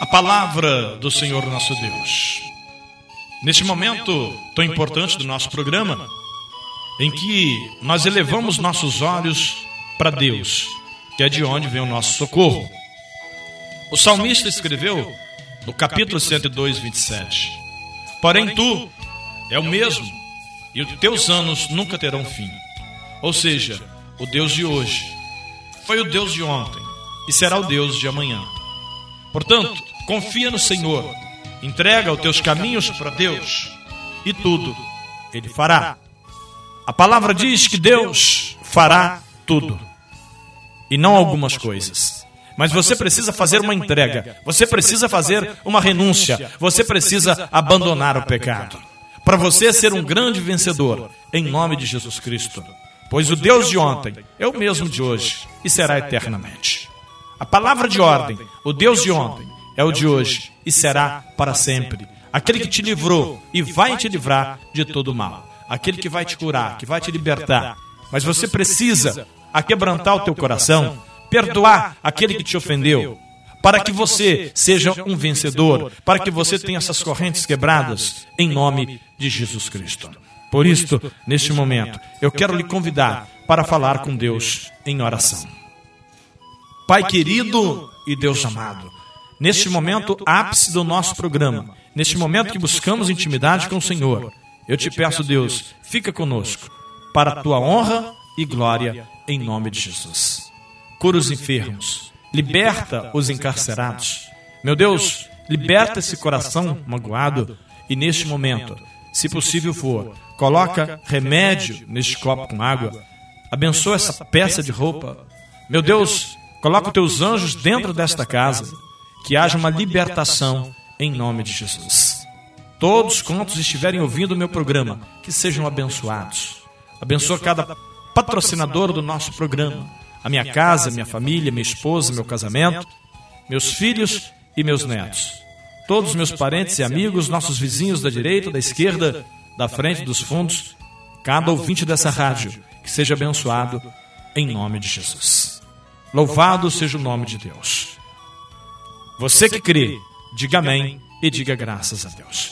a palavra do Senhor nosso Deus. Neste momento tão importante do nosso programa, em que nós elevamos nossos olhos para Deus, que é de onde vem o nosso socorro. O salmista escreveu no capítulo 102, 27: Porém, tu é o mesmo, e os teus anos nunca terão fim. Ou seja, o Deus de hoje foi o Deus de ontem e será o Deus de amanhã. Portanto, confia no Senhor, entrega os teus caminhos para Deus e tudo Ele fará. A palavra diz que Deus fará tudo e não algumas coisas. Mas você precisa fazer uma entrega, você precisa fazer uma renúncia, você precisa abandonar o pecado. Para você ser um grande vencedor, em nome de Jesus Cristo. Pois o Deus de ontem é o mesmo de hoje e será eternamente. A palavra de ordem, o Deus de ontem, é o de hoje e será para sempre. Aquele que te livrou e vai te livrar de todo mal. Aquele que vai te curar, que vai te libertar. Mas você precisa aquebrantar o teu coração, perdoar aquele que te ofendeu, para que você seja um vencedor, para que você tenha essas correntes quebradas, em nome de Jesus Cristo. Por isto, neste momento, eu quero lhe convidar para falar com Deus em oração. Pai querido e Deus amado, neste momento ápice do nosso programa, neste momento que buscamos intimidade com o Senhor, eu te peço, Deus, fica conosco, para a tua honra e glória, em nome de Jesus. Cura os enfermos, liberta os encarcerados. Meu Deus, liberta esse coração magoado. e neste momento, se possível for, coloca remédio neste copo com água, abençoa essa peça de roupa. Meu Deus, Coloca os teus anjos dentro desta casa, que haja uma libertação em nome de Jesus. Todos quantos estiverem ouvindo o meu programa, que sejam abençoados. Abençoa cada patrocinador do nosso programa, a minha casa, minha família, minha esposa, meu casamento, meus filhos e meus netos. Todos meus parentes e amigos, nossos vizinhos da direita, da esquerda, da frente, dos fundos, cada ouvinte dessa rádio, que seja abençoado em nome de Jesus. Louvado seja o nome de Deus. Você que crê, diga amém e diga graças a Deus.